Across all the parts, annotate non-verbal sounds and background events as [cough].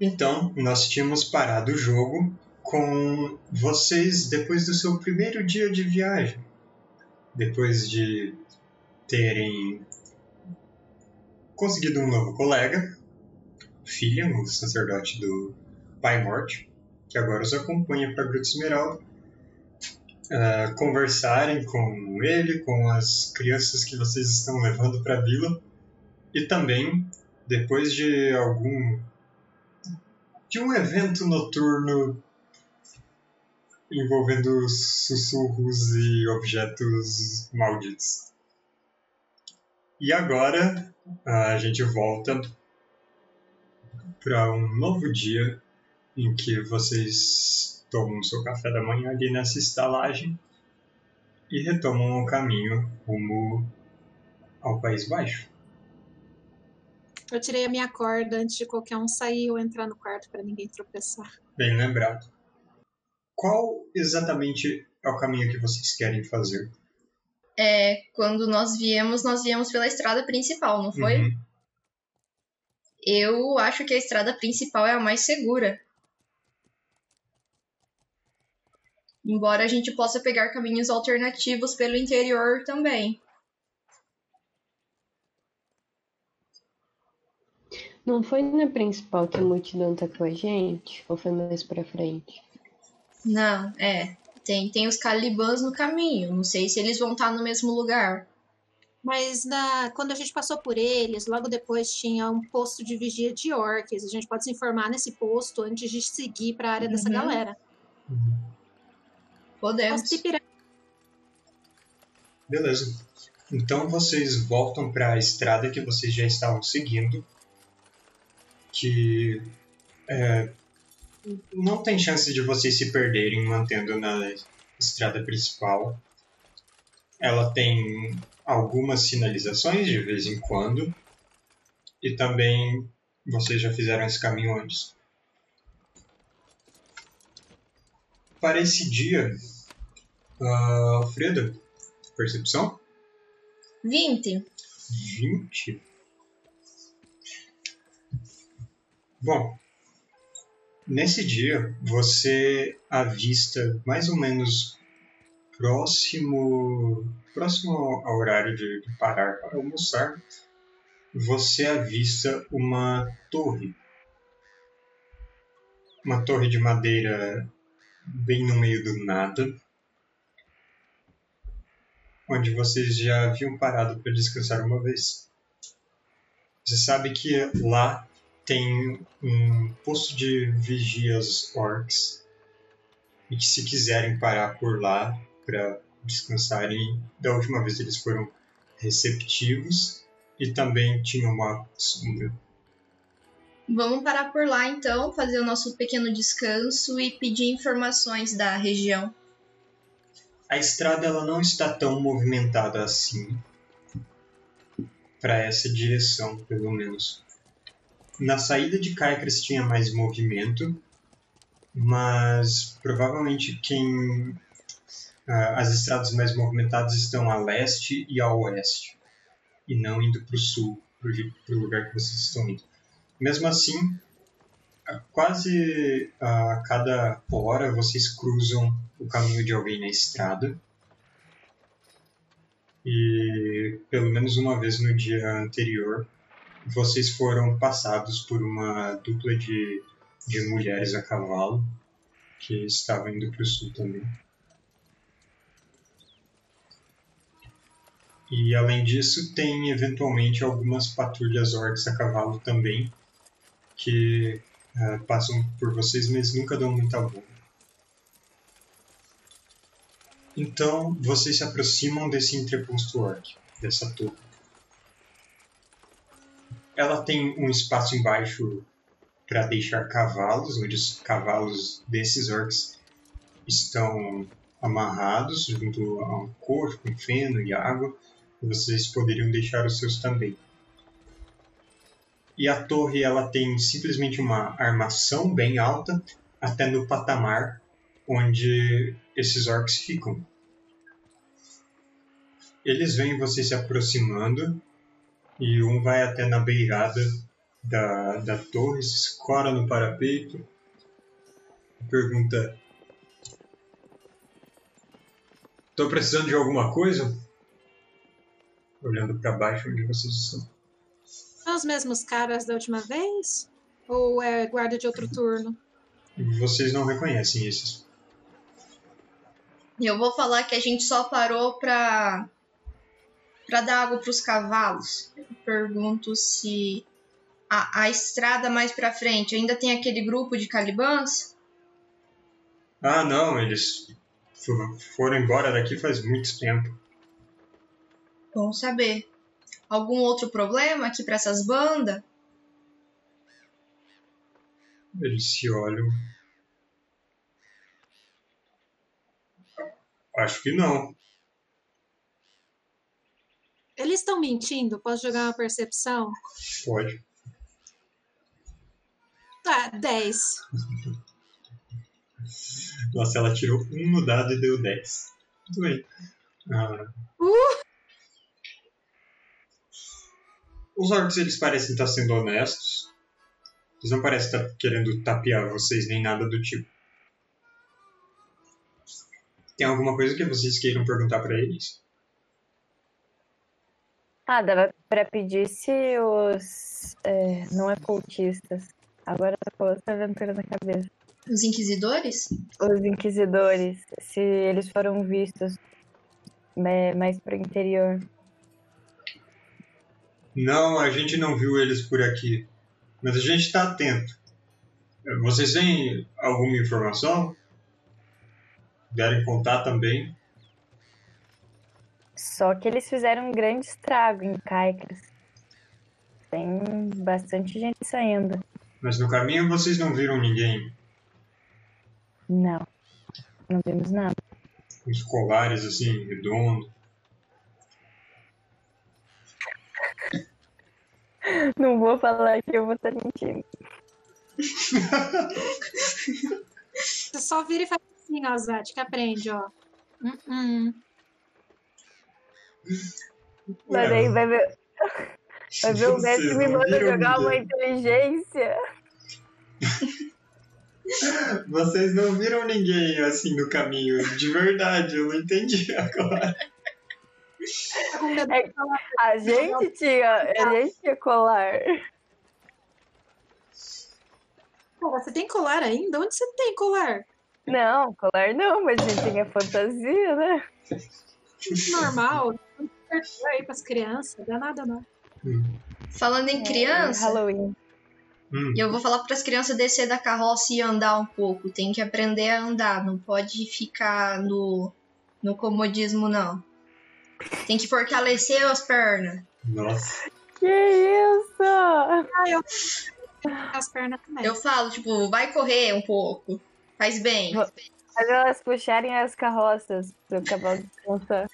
Então, nós tínhamos parado o jogo com vocês depois do seu primeiro dia de viagem. Depois de terem conseguido um novo colega, Filha, o sacerdote do Pai Morte, que agora os acompanha para Gruta Esmeralda, uh, conversarem com ele, com as crianças que vocês estão levando para a vila, e também, depois de algum. De um evento noturno envolvendo sussurros e objetos malditos. E agora a gente volta para um novo dia em que vocês tomam seu café da manhã ali nessa estalagem e retomam o caminho rumo ao País Baixo. Eu tirei a minha corda antes de qualquer um sair ou entrar no quarto para ninguém tropeçar. Bem lembrado. Qual exatamente é o caminho que vocês querem fazer? É, quando nós viemos, nós viemos pela estrada principal, não foi? Uhum. Eu acho que a estrada principal é a mais segura. Embora a gente possa pegar caminhos alternativos pelo interior também. Não foi na principal que a multidão tá com a gente? Ou foi mais pra frente? Não, é. Tem, tem os calibãs no caminho. Não sei se eles vão estar tá no mesmo lugar. Mas na, quando a gente passou por eles, logo depois tinha um posto de vigia de orques. A gente pode se informar nesse posto antes de seguir para a área uhum. dessa galera. Podemos. Beleza. Então vocês voltam para a estrada que vocês já estavam seguindo, que é, não tem chance de vocês se perderem mantendo na estrada principal. Ela tem algumas sinalizações de vez em quando. E também vocês já fizeram esse caminho antes. Para esse dia, uh, Alfredo, percepção? 20. 20? Bom, nesse dia você avista mais ou menos próximo, próximo ao horário de, parar para almoçar, você avista uma torre. Uma torre de madeira bem no meio do nada, onde vocês já haviam parado para descansar uma vez. Você sabe que lá tem um posto de vigias orcs e que se quiserem parar por lá para descansarem. Da última vez eles foram receptivos e também tinham uma sombra. Vamos parar por lá então, fazer o nosso pequeno descanso e pedir informações da região. A estrada ela não está tão movimentada assim para essa direção, pelo menos. Na saída de Caicras tinha mais movimento, mas provavelmente quem uh, as estradas mais movimentadas estão a leste e a oeste, e não indo para o sul, para o lugar que vocês estão indo. Mesmo assim, quase a cada hora vocês cruzam o caminho de alguém na estrada. E pelo menos uma vez no dia anterior, vocês foram passados por uma dupla de, de mulheres a cavalo que estava indo para o sul também. E além disso, tem eventualmente algumas patrulhas orcs a cavalo também, que uh, passam por vocês, mas nunca dão muita boa. Então, vocês se aproximam desse entreposto orc, dessa torre. Ela tem um espaço embaixo para deixar cavalos, onde os cavalos desses orcs estão amarrados junto a um corpo com feno e água vocês poderiam deixar os seus também. E a torre ela tem simplesmente uma armação bem alta até no patamar onde esses orcs ficam. Eles veem você se aproximando e um vai até na beirada da, da torre, se escora no parapeito. Pergunta: Tô precisando de alguma coisa? Olhando para baixo onde vocês estão. São os mesmos caras da última vez? Ou é guarda de outro turno? Vocês não reconhecem esses. Eu vou falar que a gente só parou pra, pra dar água pros cavalos. Eu pergunto se a, a estrada mais pra frente ainda tem aquele grupo de calibãs? Ah, não, eles fo- foram embora daqui faz muito tempo. Bom saber. Algum outro problema aqui pra essas bandas? Eles se olham. Acho que não. Mentindo? Posso jogar uma percepção? Pode. Ah, 10. Nossa, ela tirou um no dado e deu 10. Muito bem. Ah. Os orcs, eles parecem estar sendo honestos. Eles não parecem estar querendo tapear vocês nem nada do tipo. Tem alguma coisa que vocês queiram perguntar pra eles? Ah, dava pra pedir se os. é, não é cultistas. Agora tá com outra aventura na cabeça. Os inquisidores? Os inquisidores, se eles foram vistos é, mais pro interior. Não, a gente não viu eles por aqui. Mas a gente está atento. Vocês têm alguma informação? Puderem contar também? Só que eles fizeram um grande estrago em Caicras. Tem bastante gente saindo. Mas no caminho vocês não viram ninguém? Não, não vimos nada. Uns colares assim, redondos. [laughs] Não vou falar que eu vou estar mentindo. [laughs] Você só vira e faz assim, ó, Zat, que aprende, ó. Hum, hum. Mas aí vai ver, vai ver o mestre me manda viram jogar uma inteligência. [laughs] Vocês não viram ninguém assim no caminho, de verdade, eu não entendi [laughs] agora. É-. A gente tinha, a gente tinha colar. Pô, Você tem colar ainda? Onde você tem colar? Não, colar não, mas a gente tinha fantasia, né? Normal. Aí [laughs] pras crianças, dá nada não. Falando em criança, Halloween. Hum, eu vou falar para as crianças descer da carroça e andar um pouco. Tem que aprender a andar, não pode ficar no, no comodismo, não. Tem que fortalecer as pernas. nossa. Que isso? Ah, eu. As pernas também. Eu falo, tipo, vai correr um pouco. Faz bem. Fazer elas puxarem as carroças pro cavalo descansar.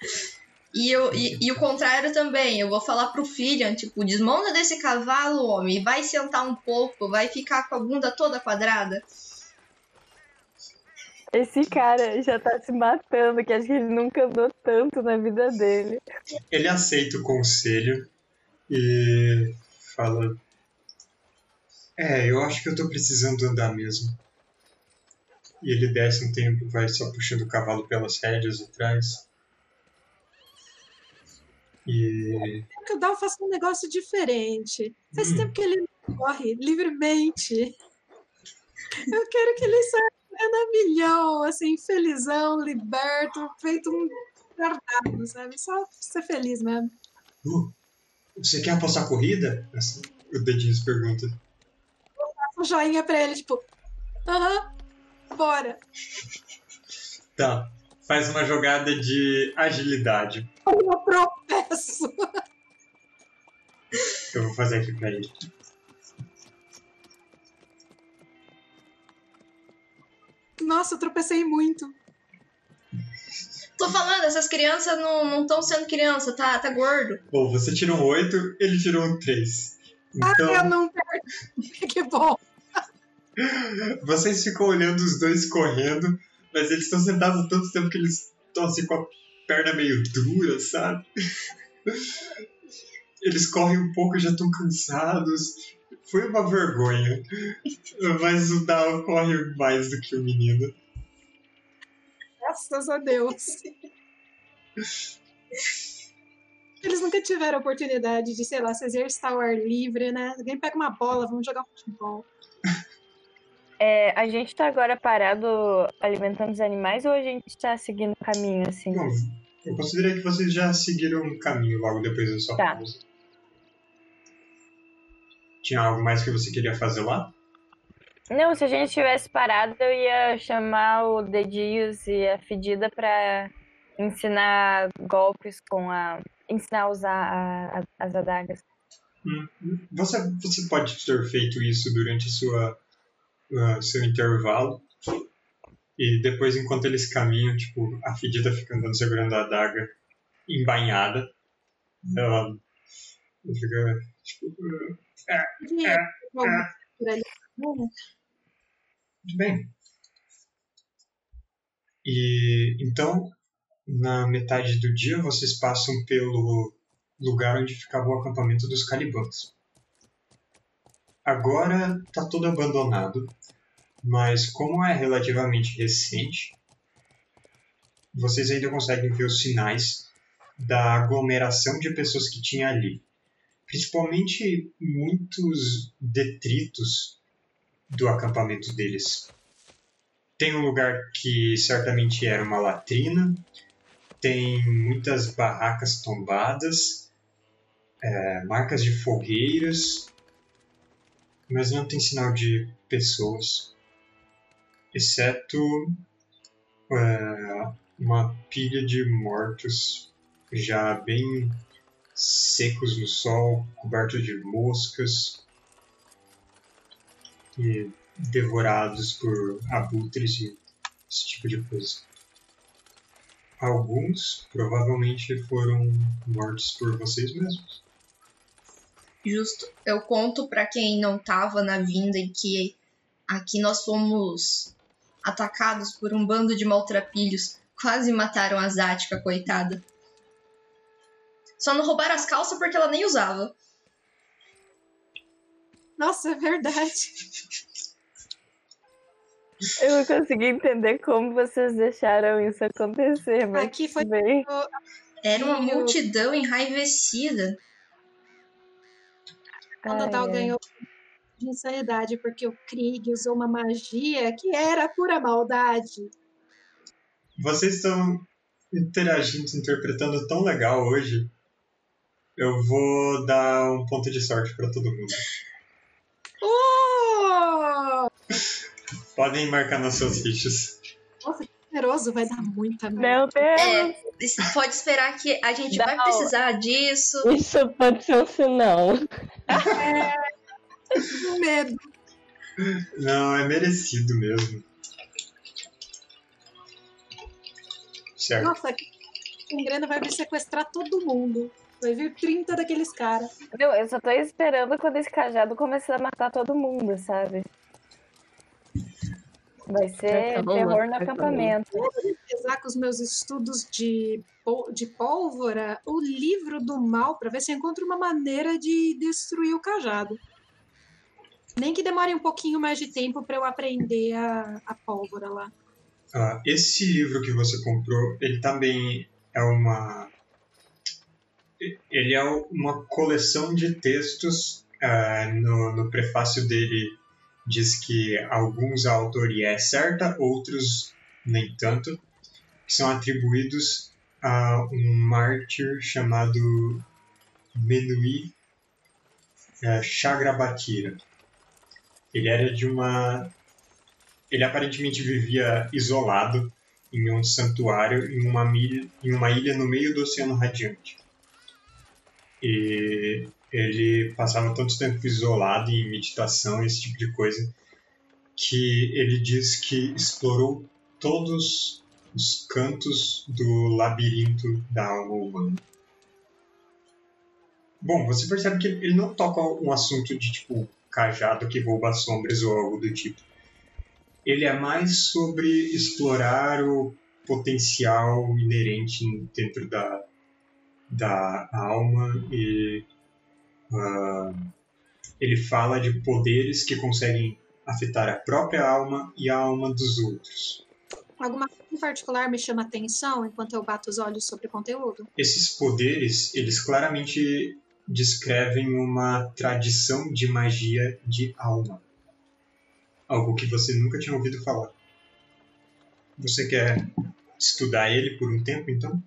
E, eu, e, e o contrário também. Eu vou falar pro filho, tipo, desmonta desse cavalo, homem, vai sentar um pouco, vai ficar com a bunda toda quadrada. Esse cara já tá se matando, que acho que ele nunca andou tanto na vida dele. Ele aceita o conselho e fala: É, eu acho que eu tô precisando andar mesmo. E ele desce um tempo, vai só puxando o cavalo pelas rédeas atrás. E que o Dal faça um negócio diferente. Faz Hum. tempo que ele corre livremente. Eu quero que ele saia correndo a milhão, assim, felizão, liberto, feito um retardado, sabe? Só ser feliz mesmo. "Uh, você quer apostar corrida? Assim, o dedinho se pergunta. Um joinha pra ele, tipo, aham, bora. Tá, faz uma jogada de agilidade. Eu tropeço. Eu vou fazer aqui pra ele. Nossa, eu tropecei muito. Tô falando, essas crianças não estão sendo criança, tá, tá gordo. Bom, você tirou um 8, ele tirou um 3. Então, Eu não perdi. [laughs] Que bom. Vocês ficam olhando os dois correndo, mas eles estão sentados há tanto tempo que eles estão assim com a perna meio dura, sabe? Eles correm um pouco e já estão cansados. Foi uma vergonha. Mas o Dal corre mais do que o menino. Graças a Deus. Eles nunca tiveram a oportunidade de, sei lá, se exercitar ao ar livre, né? Alguém pega uma bola, vamos jogar futebol. É, a gente tá agora parado alimentando os animais ou a gente tá seguindo o caminho, assim? Bom, eu considerei que vocês já seguiram um caminho logo depois da sua Tá. pausa. Tinha algo mais que você queria fazer lá? Não, se a gente tivesse parado, eu ia chamar o Dedinhos e a Fedida pra ensinar golpes com a. ensinar a usar a- a- as adagas. Hum, Você, você pode ter feito isso durante sua, seu intervalo. E depois, enquanto eles caminham, tipo, a fedida fica andando segurando a adaga embainhada. Ela fica, tipo, É, é. Hum, Muito bem. E então, na metade do dia, vocês passam pelo lugar onde ficava o acampamento dos Calibãs. Agora está todo abandonado, mas como é relativamente recente, vocês ainda conseguem ver os sinais da aglomeração de pessoas que tinha ali. Principalmente muitos detritos do acampamento deles. Tem um lugar que certamente era uma latrina, tem muitas barracas tombadas, é, marcas de fogueiras, mas não tem sinal de pessoas, exceto é, uma pilha de mortos já bem secos no sol, cobertos de moscas e devorados por abutres e esse tipo de coisa. Alguns provavelmente foram mortos por vocês mesmos. Justo. Eu conto pra quem não tava na vinda em que aqui nós fomos atacados por um bando de maltrapilhos. Quase mataram a Zática, coitada. Só não roubaram as calças porque ela nem usava. Nossa, é verdade. [laughs] Eu não consegui entender como vocês deixaram isso acontecer, mas Aqui foi bem. Era uma multidão enraivecida. Quando o Dal ai. ganhou de insanidade, porque o Krieg usou uma magia que era pura maldade. Vocês estão interagindo, interpretando tão legal hoje. Eu vou dar um ponto de sorte para todo mundo. Oh! Podem marcar nas suas fichas. Vai dar muita merda. Meu Deus! É, pode esperar que a gente Dá vai aula. precisar disso. Isso pode ser um sinal. Que [laughs] medo. Não, é merecido mesmo. Certo. Nossa, o Grena vai vir sequestrar todo mundo. Vai vir 30 daqueles caras. Não, eu só tô esperando quando esse cajado começar a matar todo mundo, sabe? Vai ser terror no acampamento. Apesar com os meus estudos de, pó- de pólvora, o livro do mal, para ver se eu encontro uma maneira de destruir o cajado. Nem que demore um pouquinho mais de tempo para eu aprender a, a pólvora lá. Ah, esse livro que você comprou, ele também é uma. Ele é uma coleção de textos. ah, no, no prefácio dele diz que alguns a autoria é certa, outros nem tanto, que são atribuídos a um mártir chamado Menui eh, Chagrabatira. Ele era de uma ele aparentemente vivia isolado em um santuário em uma, milha, em uma ilha no meio do Oceano Radiante. E ele passava tanto tempo isolado em meditação, esse tipo de coisa, que ele diz que explorou todos os cantos do labirinto da alma humana. Bom, você percebe que ele não toca um assunto de tipo cajado que rouba sombras ou algo do tipo ele é mais sobre explorar o potencial inerente dentro da, da alma e ah, ele fala de poderes que conseguem afetar a própria alma e a alma dos outros. Alguma coisa em particular me chama atenção enquanto eu bato os olhos sobre o conteúdo? Esses poderes, eles claramente descrevem uma tradição de magia de alma. Algo que você nunca tinha ouvido falar. Você quer estudar ele por um tempo, então?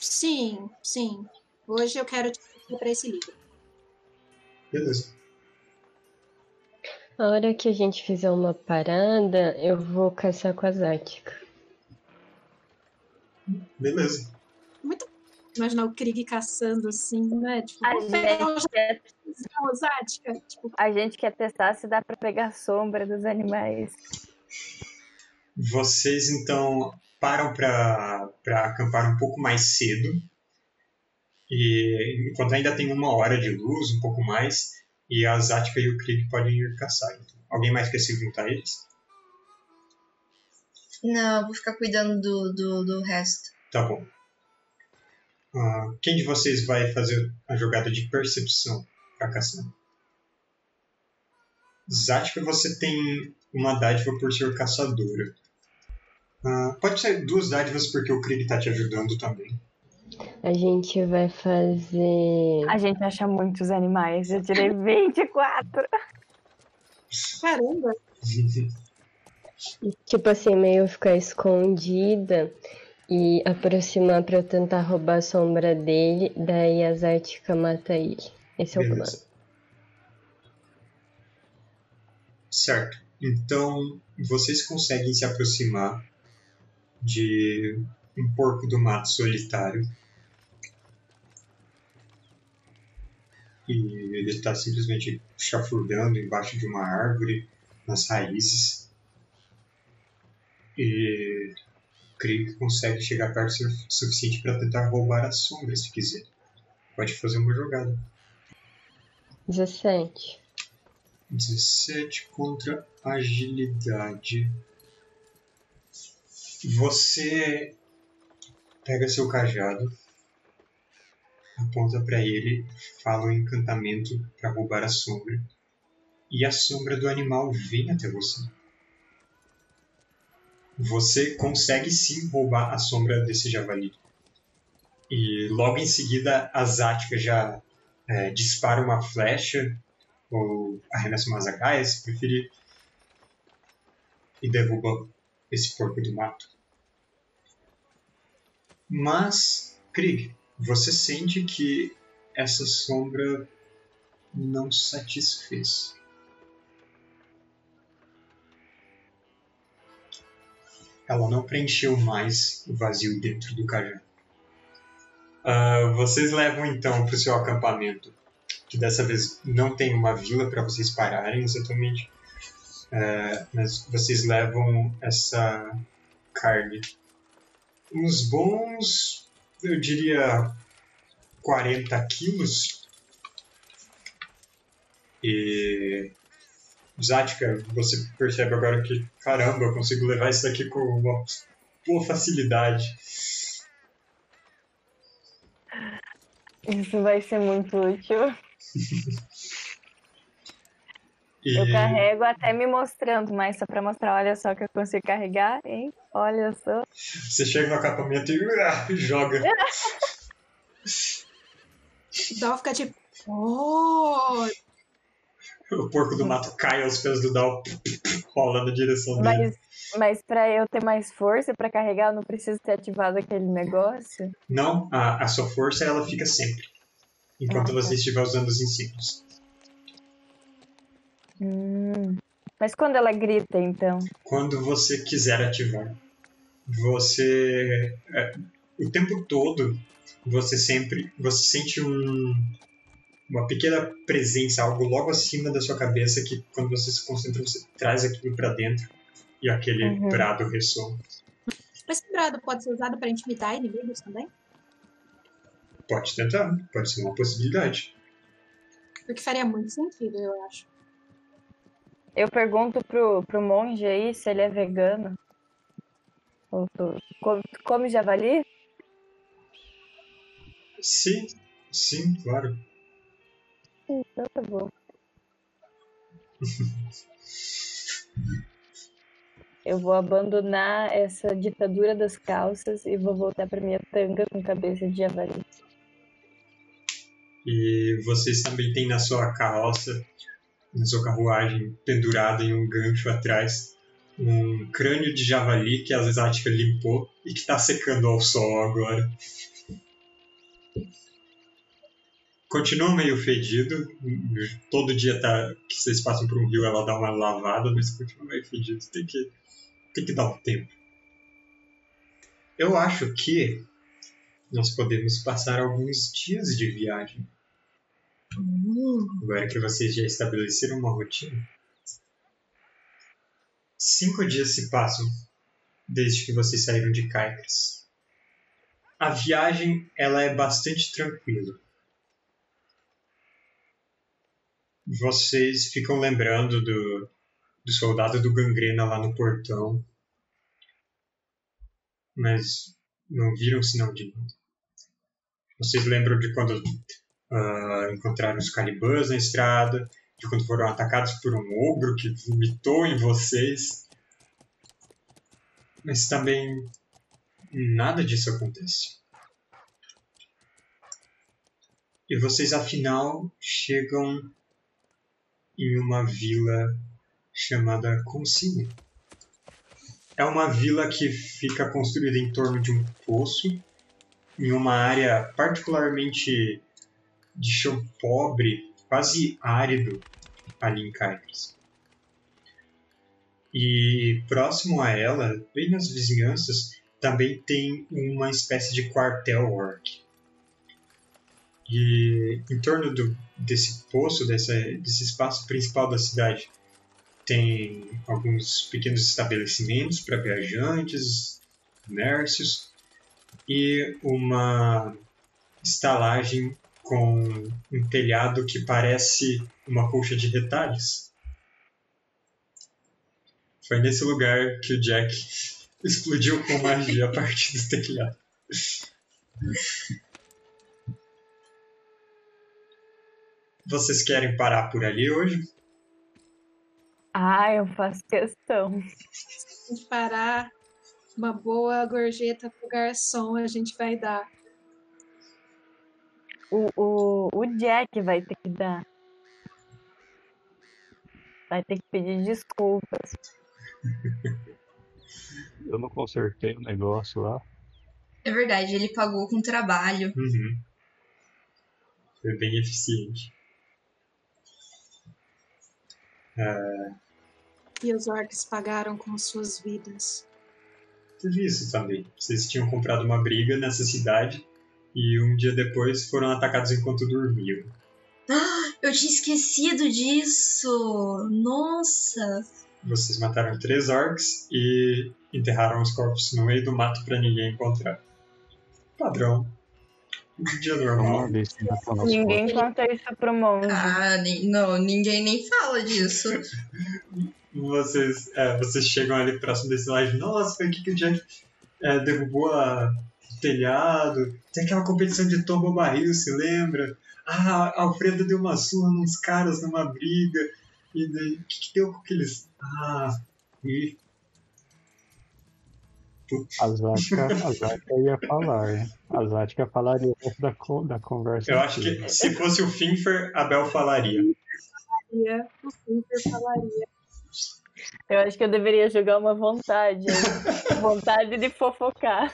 Sim, sim. Hoje eu quero te para esse livro. Beleza. A hora que a gente fizer uma parada, eu vou caçar com a Zática. Beleza. Muito imaginar o Krieg caçando assim, né? Tipo, A gente, quer. Tipo, a gente quer testar se dá pra pegar a sombra dos animais. Vocês então param para acampar um pouco mais cedo. E enquanto ainda tem uma hora de luz, um pouco mais, e a Zática e o Krieg podem ir caçar. Então, alguém mais quer se juntar a eles? Não, vou ficar cuidando do, do, do resto. Tá bom. Ah, quem de vocês vai fazer a jogada de percepção para caçar? Zática, você tem uma dádiva por ser caçadora. Ah, pode ser duas dádivas porque o Krieg tá te ajudando também. A gente vai fazer. A gente acha muitos animais. Eu tirei 24. caramba. Tipo assim, meio ficar escondida e aproximar pra eu tentar roubar a sombra dele, daí a Zática mata ele. Esse é o plano. Certo. Então, vocês conseguem se aproximar de um porco do mato solitário. E ele está simplesmente chafurdando embaixo de uma árvore, nas raízes. E creio que consegue chegar perto o su- suficiente para tentar roubar a sombra, se quiser. Pode fazer uma jogada. 17. 17 contra agilidade. Você pega seu cajado, aponta para ele, fala o encantamento para roubar a sombra, e a sombra do animal vem até você. Você consegue sim roubar a sombra desse javali. E logo em seguida a Zática já é, dispara uma flecha ou arremessa umas agaias, se preferir, e derruba esse porco do mato. Mas, Krieg, você sente que essa sombra não satisfez. Ela não preencheu mais o vazio dentro do cajado. Ah, vocês levam então para o seu acampamento que dessa vez não tem uma vila para vocês pararem exatamente, é, mas vocês levam essa carne. Uns bons, eu diria, 40 quilos. E. Zática, você percebe agora que, caramba, eu consigo levar isso daqui com uma boa facilidade. Isso vai ser muito útil. [laughs] E... Eu carrego até me mostrando, mas só pra mostrar, olha só que eu consigo carregar, hein? Olha só. Você chega no acampamento e ah, joga. Dal fica tipo, oh, O porco do mato cai aos pés do Dal, rola na direção dele. Mas, mas pra eu ter mais força pra carregar, eu não preciso ter ativado aquele negócio. Não, a, a sua força ela fica sempre. Enquanto Ah, tá. você estiver usando os insígnios. Hum. Mas quando ela grita, então? Quando você quiser ativar. Você. é, o tempo todo, você sempre. Você sente um. Uma pequena presença, algo logo acima da sua cabeça que quando você se concentra, você traz aquilo pra dentro e aquele Uhum. brado ressoa. esse brado pode ser usado para intimidar inimigos também? Pode tentar, pode ser uma possibilidade. Porque faria muito sentido, eu acho. Eu pergunto pro, pro monge aí se ele é vegano. Ou tu, come, tu come javali? Sim, sim, claro. Então tá bom. [laughs] Eu vou abandonar essa ditadura das calças e vou voltar pra minha tanga com cabeça de javali. E vocês também têm na sua carroça, na sua carruagem, pendurado em um gancho atrás, um crânio de javali que a Zática limpou e que está secando ao sol agora. Continua meio fedido. Todo dia tá, que vocês passam por um rio ela dá uma lavada, mas continua meio fedido. Tem que, tem que dar um tempo. Eu acho que nós podemos passar alguns dias de viagem. Agora que vocês já estabeleceram uma rotina. Cinco dias se passam desde que vocês saíram de Caicras. A viagem ela é bastante tranquila. Vocês ficam lembrando do, do soldado do gangrena lá no portão, mas não viram sinal de nada. Vocês lembram de quando uh, encontraram os calibãs na estrada, de quando foram atacados por um ogro que vomitou em vocês. Mas também nada disso acontece. E vocês afinal chegam em uma vila chamada Consine. É uma vila que fica construída em torno de um poço, em uma área particularmente de chão pobre, quase árido ali em Caicos. E próximo a ela, bem nas vizinhanças, também tem uma espécie de quartel orc. E em torno do, desse poço, dessa, desse espaço principal da cidade, tem alguns pequenos estabelecimentos para viajantes, comércios e uma estalagem com um telhado que parece uma colcha de retalhos. Foi nesse lugar que o Jack [laughs] explodiu com magia a partir do telhado. Vocês querem parar por ali hoje? Ah, eu faço questão. Se parar uma boa gorjeta pro garçom, a gente vai dar. O, o, o Jack vai ter que dar. Vai ter que pedir desculpas. [laughs] Eu não consertei o negócio lá. É verdade, ele pagou com trabalho. Uhum. Foi bem eficiente. É, E os orcs pagaram com suas vidas. teve isso também. Vocês tinham comprado uma briga nessa cidade e um dia depois foram atacados enquanto dormiam. Eu tinha esquecido disso! Nossa! Vocês mataram três orcs e enterraram os corpos no meio do mato para ninguém encontrar. Padrão. Um dia normal. Ninguém conta isso pro monge. Ah, não, ninguém nem fala disso. [laughs] Vocês, é, vocês chegam ali próximo desse laje. Nossa, foi aqui que o Jack é, derrubou a- telhado. Tem aquela competição de tomba barril, se lembra? Ah, a Alfredo deu uma surra nos caras numa briga. E daí, o que, que deu com aqueles. Ah, e. A Zática, a Zática ia falar? A Zática falaria da, da conversa. Eu acho que se fosse o Finfer, a Bel falaria. O Finter falaria. Eu acho que eu deveria jogar uma vontade. [laughs] vontade de fofocar.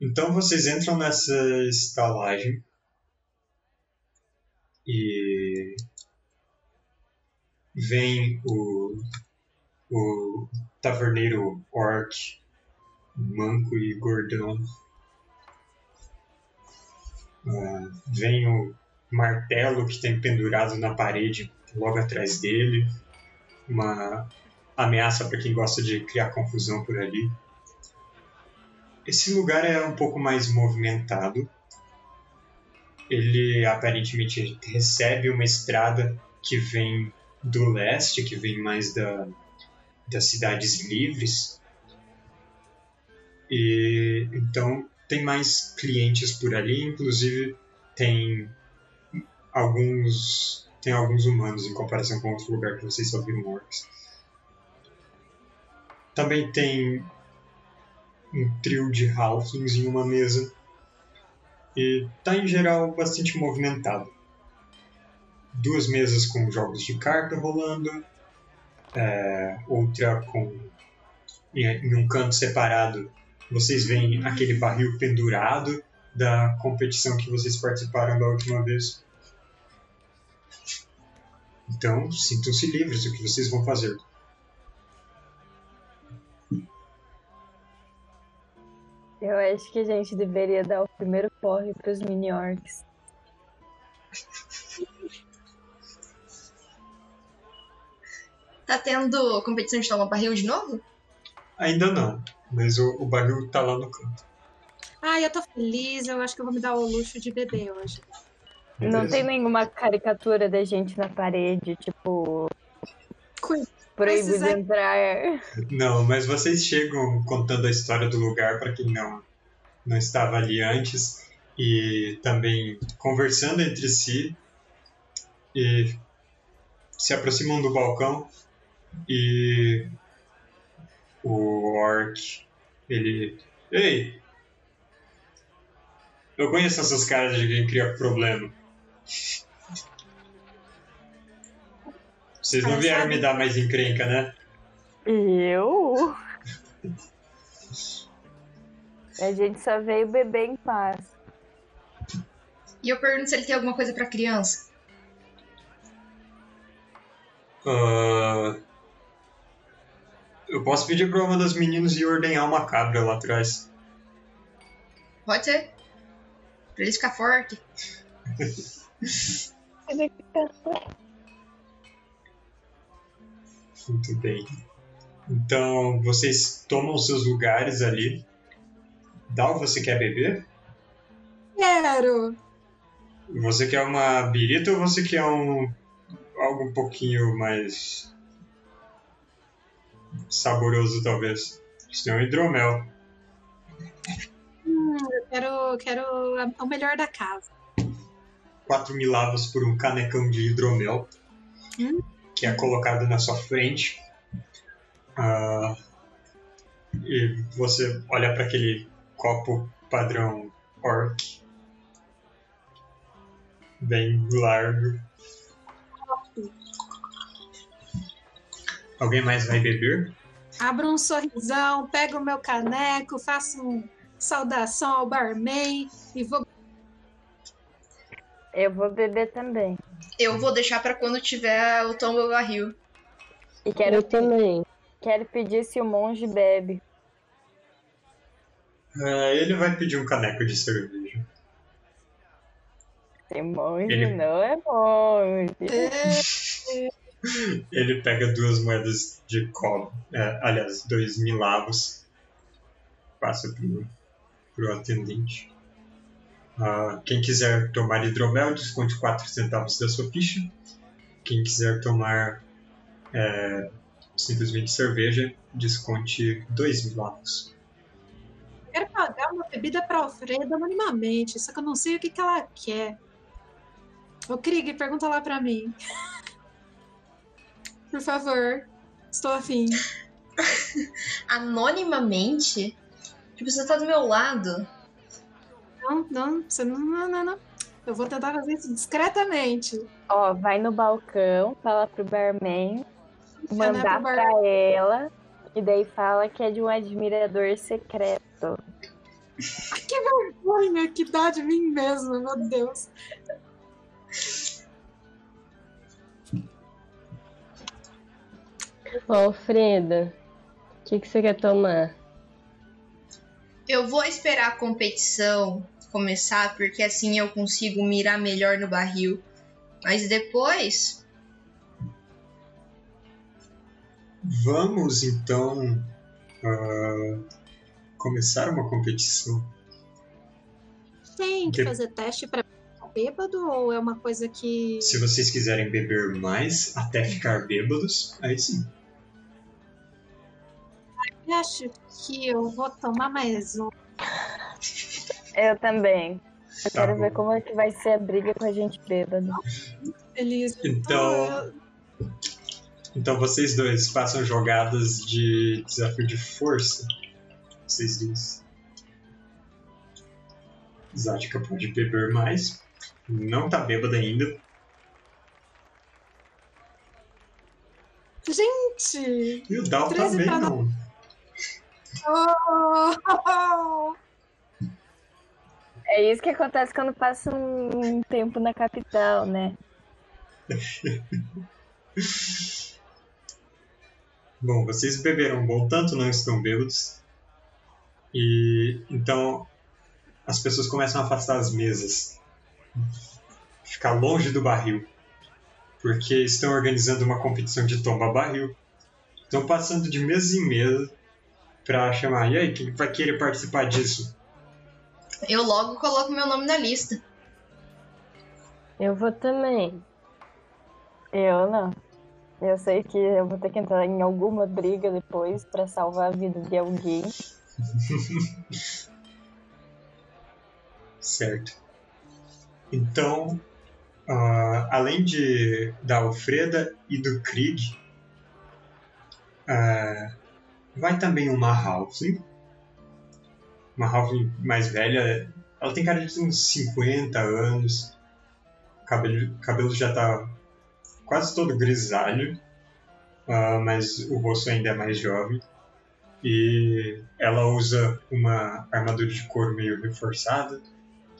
Então vocês entram nessa estalagem e vem o, o taverneiro orc, manco e gordão. Ah, vem o martelo que tem pendurado na parede logo atrás dele. Uma ameaça para quem gosta de criar confusão por ali. Esse lugar é um pouco mais movimentado. Ele aparentemente recebe uma estrada que vem do leste, que vem mais da, das cidades livres. E então tem mais clientes por ali, inclusive tem alguns tem alguns humanos em comparação com outro lugar que vocês só viram orcs. Também tem um trio de halflings em uma mesa e tá em geral bastante movimentado. Duas mesas com jogos de carta rolando, é, outra com em, em um canto separado vocês veem aquele barril pendurado da competição que vocês participaram da última vez. Então, sintam-se livres do que vocês vão fazer. Eu acho que a gente deveria dar o primeiro corre pros mini-orcs. Tá tendo competição de tomar barril de novo? Ainda não, mas o, o barril tá lá no canto. Ai, eu tô feliz, eu acho que eu vou me dar o luxo de beber hoje. Não tem nenhuma caricatura da gente na parede, tipo, proibido Precisa- entrar. Não, mas vocês chegam contando a história do lugar para quem não, não estava ali antes e também conversando entre si e se aproximam do balcão e o orc ele ei eu conheço essas caras de quem cria problema vocês não vieram me dar mais encrenca né Eu? [laughs] A gente só veio beber em paz. E eu pergunto se ele tem alguma coisa pra criança. Ah, eu posso pedir para uma das meninas ir ordenhar uma cabra lá atrás. Pode ser? Pra ele ficar forte. [laughs] Muito bem. Então, vocês tomam seus lugares ali. Dal, você quer beber? Quero! Você quer uma birita ou você quer um algo um pouquinho mais saboroso, talvez? Isso tem um hidromel. Hum, eu quero, quero o melhor da casa. 4 milavos por um canecão de hidromel Hum. que é colocado na sua frente. Ah, e você olha para aquele copo padrão orc, bem largo. Alguém mais vai beber? Abro um sorrisão, pego o meu caneco, faço um saudação ao barman e vou. Eu vou beber também. Eu vou deixar pra quando tiver o tombo barril. E quero, Eu também. quero pedir se o monge bebe. Ah, ele vai pedir um caneco de cerveja. Se monge Ele- não é monge. [laughs] Ele pega duas moedas de cobre, é, aliás, dois milavos, passa pro, pro atendente. Ah, quem quiser tomar hidromel, desconte 4 centavos da sua ficha. Quem quiser tomar é, simplesmente cerveja, desconte 2 milavos. Quero pagar uma bebida pra Alfredo anonimamente, só que eu não sei o que, que ela quer. Ô, Krieg, pergunta lá pra mim. [laughs] Por favor. Estou afim. [laughs] Anonimamente? Tipo, você tá do meu lado. Não, não, você não, não, não, não. Eu vou tentar fazer isso discretamente. Ó, vai no balcão, fala pro barman, mandar pro bar- pra ela, e daí fala que é de um admirador secreto. [laughs] Olha, que dá de mim mesmo, meu Deus. Ô, Alfreda, o que, que você quer tomar? Eu vou esperar a competição começar, porque assim eu consigo mirar melhor no barril. Mas depois, Vamos então ah, começar uma competição. Tem que Que- fazer teste pra ficar bêbado ou é uma coisa que. Se vocês quiserem beber mais até ficar bêbados, aí sim. Eu acho que eu vou tomar mais um. Eu também. Eu Tá quero bom. ver como é que vai ser a briga com a gente bêbado. Feliz. Então- Então vocês dois passam jogadas de desafio de força. Vocês dois. Zática pode beber mais. Não tá bêbada ainda. Gente! E o Dal 13 também pra não. Oh! [laughs] É isso que acontece quando passa um tempo na capital, né? [laughs] Bom, vocês beberam um bom tanto, não estão bêbados. E então as pessoas começam a afastar as mesas. Ficar longe do barril. Porque estão organizando uma competição de tomba barril. Estão passando de mesa em mesa pra chamar. E aí, quem vai querer participar disso? Eu logo coloco meu nome na lista. Eu vou também. Eu não. Eu sei que eu vou ter que entrar em alguma briga depois pra salvar a vida de alguém. [laughs] Certo. Então, ah, além de da Alfreda e do Krieg, ah, vai também uma Halfling. Uma Halfling mais velha. Ela tem cara de uns 50 anos. O cabelo, cabelo já tá quase todo grisalho. ah, mas o rosto ainda é mais jovem. E ela usa uma armadura de couro meio reforçada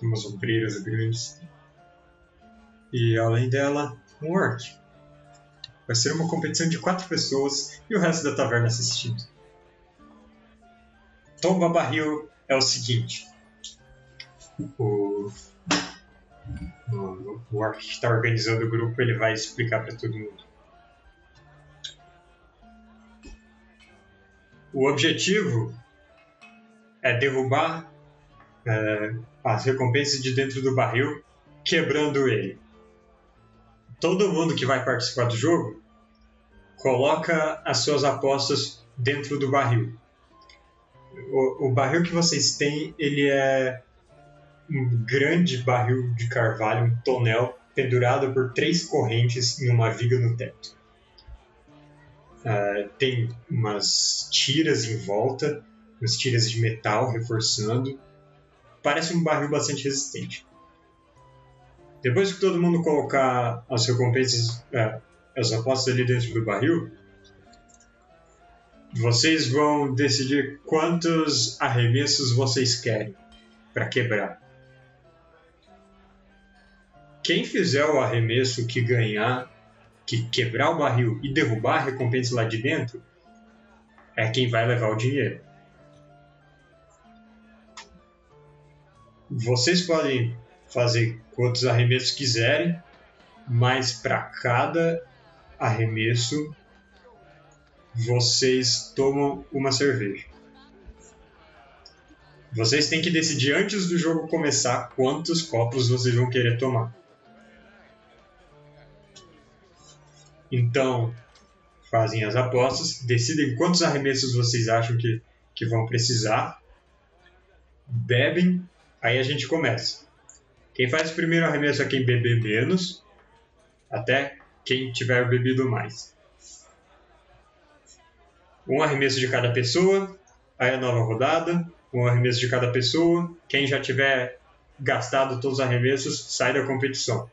umas ombreiras grandes. E além dela, um orc. Vai ser uma competição de quatro pessoas e o resto da taverna assistindo. Tomba Barril é o seguinte. O, o, o orc que está organizando o grupo ele vai explicar para todo mundo. O objetivo é derrubar é, as recompensas de dentro do barril, quebrando ele. Todo mundo que vai participar do jogo coloca as suas apostas dentro do barril. O, o barril que vocês têm, ele é um grande barril de carvalho, um tonel, pendurado por três correntes em uma viga no teto. Ah, tem umas tiras em volta, umas tiras de metal reforçando parece um barril bastante resistente. Depois que todo mundo colocar as recompensas, é, as apostas ali dentro do barril, vocês vão decidir quantos arremessos vocês querem para quebrar. Quem fizer o arremesso que ganhar, que quebrar o barril e derrubar a recompensa lá de dentro, é quem vai levar o dinheiro. Vocês podem fazer quantos arremessos quiserem, mas para cada arremesso vocês tomam uma cerveja. Vocês têm que decidir antes do jogo começar quantos copos vocês vão querer tomar. Então, fazem as apostas, decidem quantos arremessos vocês acham que, que vão precisar, bebem Aí a gente começa. Quem faz o primeiro arremesso é quem beber menos, até quem tiver bebido mais. Um arremesso de cada pessoa, aí a nova rodada, um arremesso de cada pessoa. Quem já tiver gastado todos os arremessos sai da competição.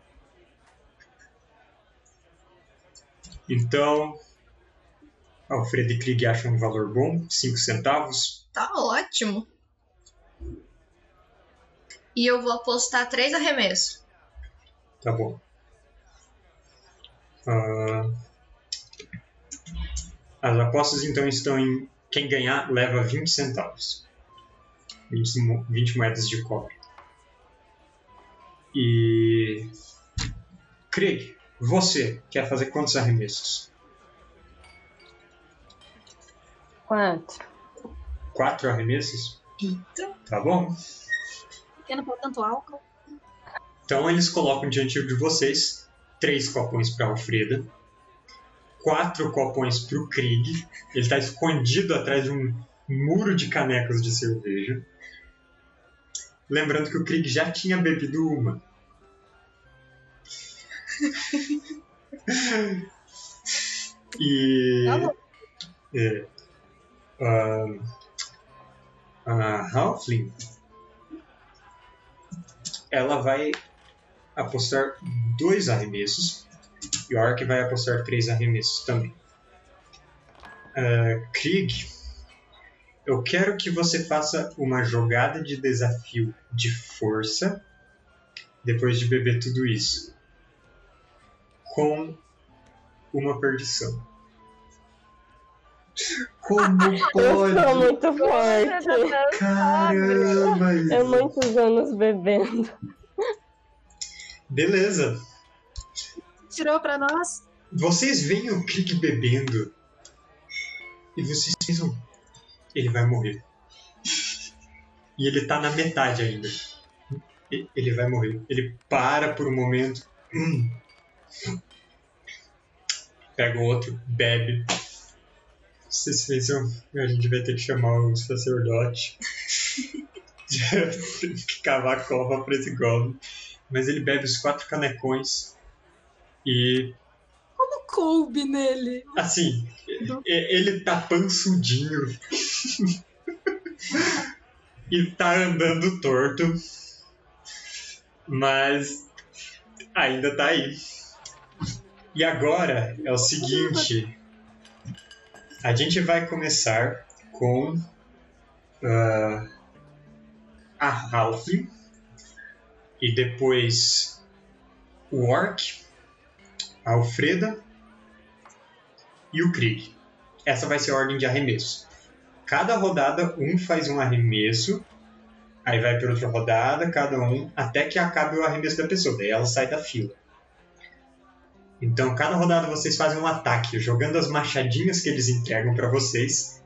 Então, Alfredo e Krieg acham um valor bom, 5 centavos. Tá ótimo. E eu vou apostar três arremessos. Tá bom. Ah, as apostas então estão em quem ganhar leva 20 centavos. 20, mo- 20 moedas de cobre. E. Craig, você quer fazer quantos arremessos? Quatro. Quatro arremessos? Eita. Tá bom? Pequeno para tanto álcool. Então eles colocam diante de vocês três copões para Alfreda, quatro copões para o Krieg. Ele está escondido atrás de um muro de canecas de cerveja. Lembrando que o Krieg já tinha bebido uma. [laughs] e. Tá. É, ahn, a Halfling ela vai apostar dois arremessos e o vai apostar três arremessos também. Ah, Krieg, eu quero que você faça uma jogada de desafio de força depois de beber tudo isso com uma perdição. Como [laughs] Eu sou pode? muito forte. Caramba! É muitos anos bebendo. Beleza. Tirou pra nós? Vocês veem o Krieg bebendo e vocês pensam, ele vai morrer. E ele tá na metade ainda. Ele vai morrer. Ele para por um momento. Hum. Pega o outro, bebe. Vocês pensam, a gente vai ter que chamar o sacerdote. [laughs] Tem que cavar a cova pra esse goblin. Mas ele bebe os quatro canecões e Como coube nele? Assim, e- ele tá pansudinho. [laughs] e tá andando torto. Mas ainda tá aí. E agora é o seguinte: a gente vai começar com ah, a Ralph e depois o Orc, a Alfreda e o Krieg. Essa vai ser a ordem de arremesso. Cada rodada, um faz um arremesso, aí vai para outra rodada, cada um, até que acabe o arremesso da pessoa, daí ela sai da fila. Então, cada rodada vocês fazem um ataque, jogando as machadinhas que eles entregam para vocês.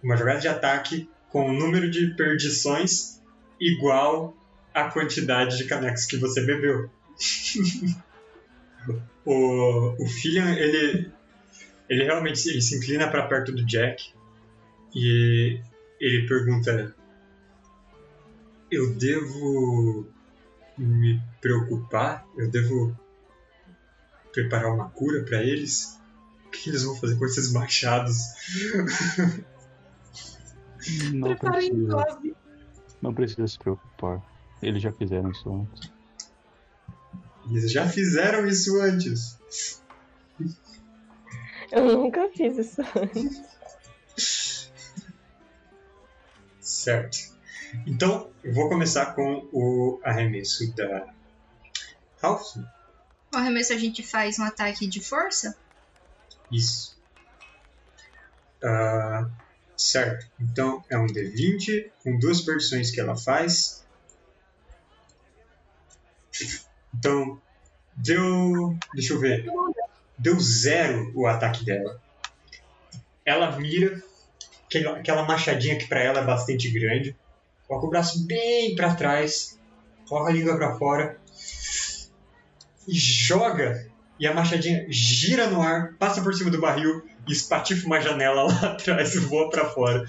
Uma jogada de ataque com o número de perdições igual à quantidade de canecos que você bebeu. [laughs] o, o Fillion, ele, ele realmente ele se inclina para perto do Jack e ele pergunta: Eu devo me preocupar? Eu devo preparar uma cura para eles? O que eles vão fazer com esses machados? Não precisa, não precisa se preocupar. Eles já fizeram isso antes. Eles já fizeram isso antes. Eu nunca fiz isso. Certo. Então, eu vou começar com o arremesso da Ralph. O arremesso a gente faz um ataque de força? Isso. Ah, certo. Então é um D20 com duas perdições que ela faz. Então deu. Deixa eu ver. Deu zero o ataque dela. Ela mira aquela, machadinha que pra ela é bastante grande. Coloca o braço bem pra trás. Coloca a língua pra fora. E joga e a machadinha gira no ar, passa por cima do barril e espatifa uma janela [laughs] lá atrás e voa pra fora.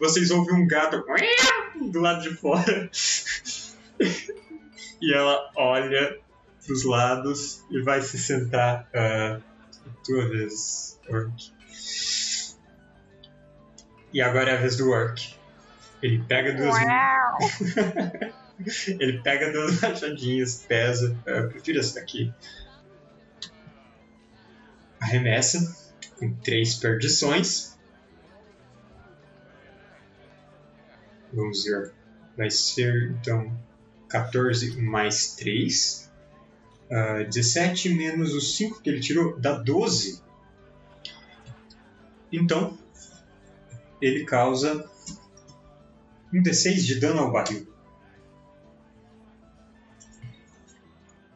Vocês ouvem um gato [laughs] do lado de fora. [laughs] e ela olha pros lados e vai se sentar uh, tua vez, Orc. E agora é a vez do Orc. Ele pega duas. [laughs] Ele pega duas machadinhas, pesa. Eu prefiro essa daqui arremessa com três perdições. Vamos ver. Vai ser então 14 mais 3. Uh, 17 menos os 5 que ele tirou dá 12. Então, ele causa um D6 de dano ao barril.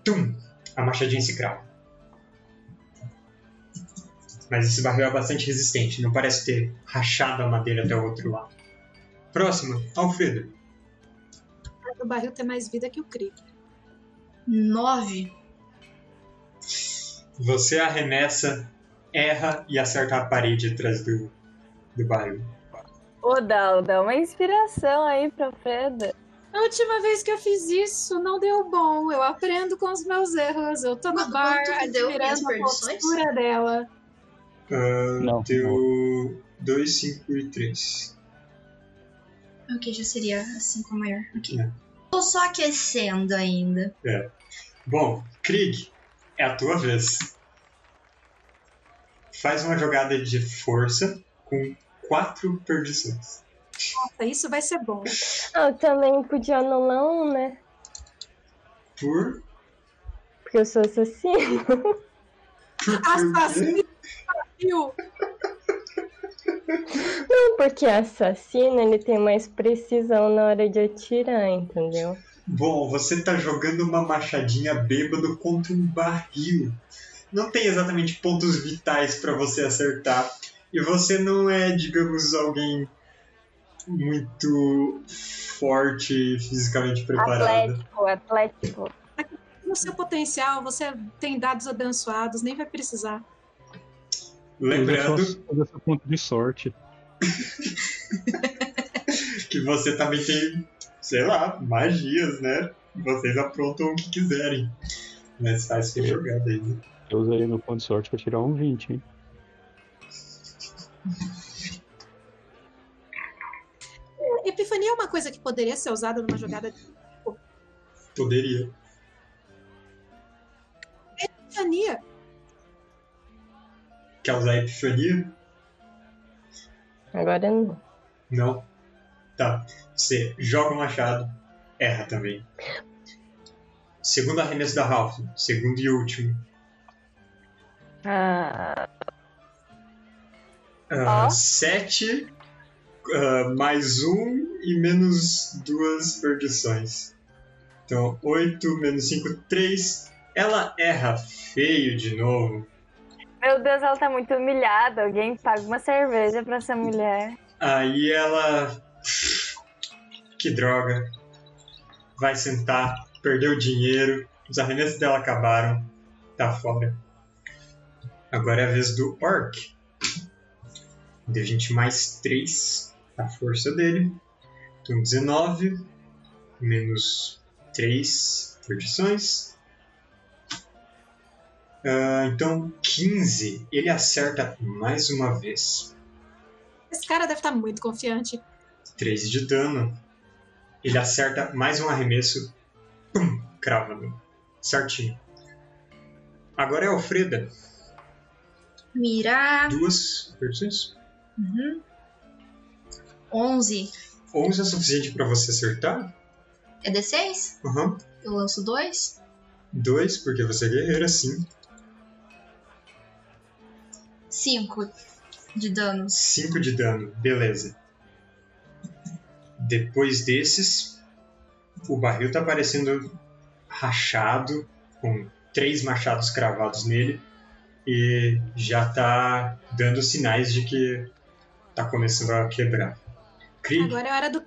Tum! A machadinha se crava. Mas esse barril é bastante resistente, não parece ter rachado a madeira até o outro lado. Próxima, Alfredo. O barril tem mais vida que o Krieg. Nove. Você arremessa, erra e acerta a parede atrás do, do barril. Ô, Dal, dá uma inspiração aí pra Freda. A última vez que eu fiz isso não deu bom. Eu aprendo com os meus erros. Eu tô no Quanto- bar quanto deu minhas admirando a perdições? postura dela. Ah, Não. deu 2, 5 e 3. Ok, já seria assim com maior. Ok. É. Tô só aquecendo ainda. Bom, Krieg, é a tua vez. Faz uma jogada de força com 4 perdições. Nossa, isso vai ser bom. Ah, eu também podia anular um, né? Por. Porque eu sou assassino. por Assassino! Não, porque assassino ele tem mais precisão na hora de atirar, entendeu? Bom, você tá jogando uma machadinha bêbado contra um barril. Não tem exatamente pontos vitais pra você acertar. E você não é, digamos, alguém muito forte, fisicamente preparado. Atlético, atlético. No seu potencial, você tem dados abençoados, nem vai precisar. Lembrando Usa seu ponto de sorte. [laughs] que você também tem, sei lá, magias, né? Vocês aprontam o que quiserem. Mas faz que jogada aí. né? Eu usaria meu ponto de sorte pra tirar um 20, hein? Epifania é uma coisa que poderia ser usada numa jogada de Poderia. epifania. Quer usar epifania? Agora não. Não. Tá. Você joga o machado, erra também. Segundo arremesso da Ralph, segundo e último. Ah, Ah, Ó. Sete ah, mais um e menos duas perdições. Então, oito menos cinco, três. Ela erra feio de novo. meu Deus, ela tá muito humilhada. Alguém paga uma cerveja pra essa mulher. Aí ela. Que droga. Vai sentar, perdeu o dinheiro, os arremessos dela acabaram, tá fora. Agora é a vez do Orc. Deu gente mais 3 a força dele. Então 19 menos 3 perdições. Ah, então 15. Ele acerta mais uma vez. Esse cara deve estar muito confiante. 13 de dano. Ele acerta mais um arremesso. Pum! Crava. Certinho. Agora é a Alfreda. Mirar. Duas perdições. Uhum. 11. 11 é suficiente pra você acertar? É D6? Aham. Eu lanço 2. 2, porque você é guerreira, sim. 5 de dano. 5 de dano. Beleza. Depois desses, o barril tá parecendo rachado, com três machados cravados nele, e já tá dando sinais de que tá começando a quebrar. Krieg, Agora é hora do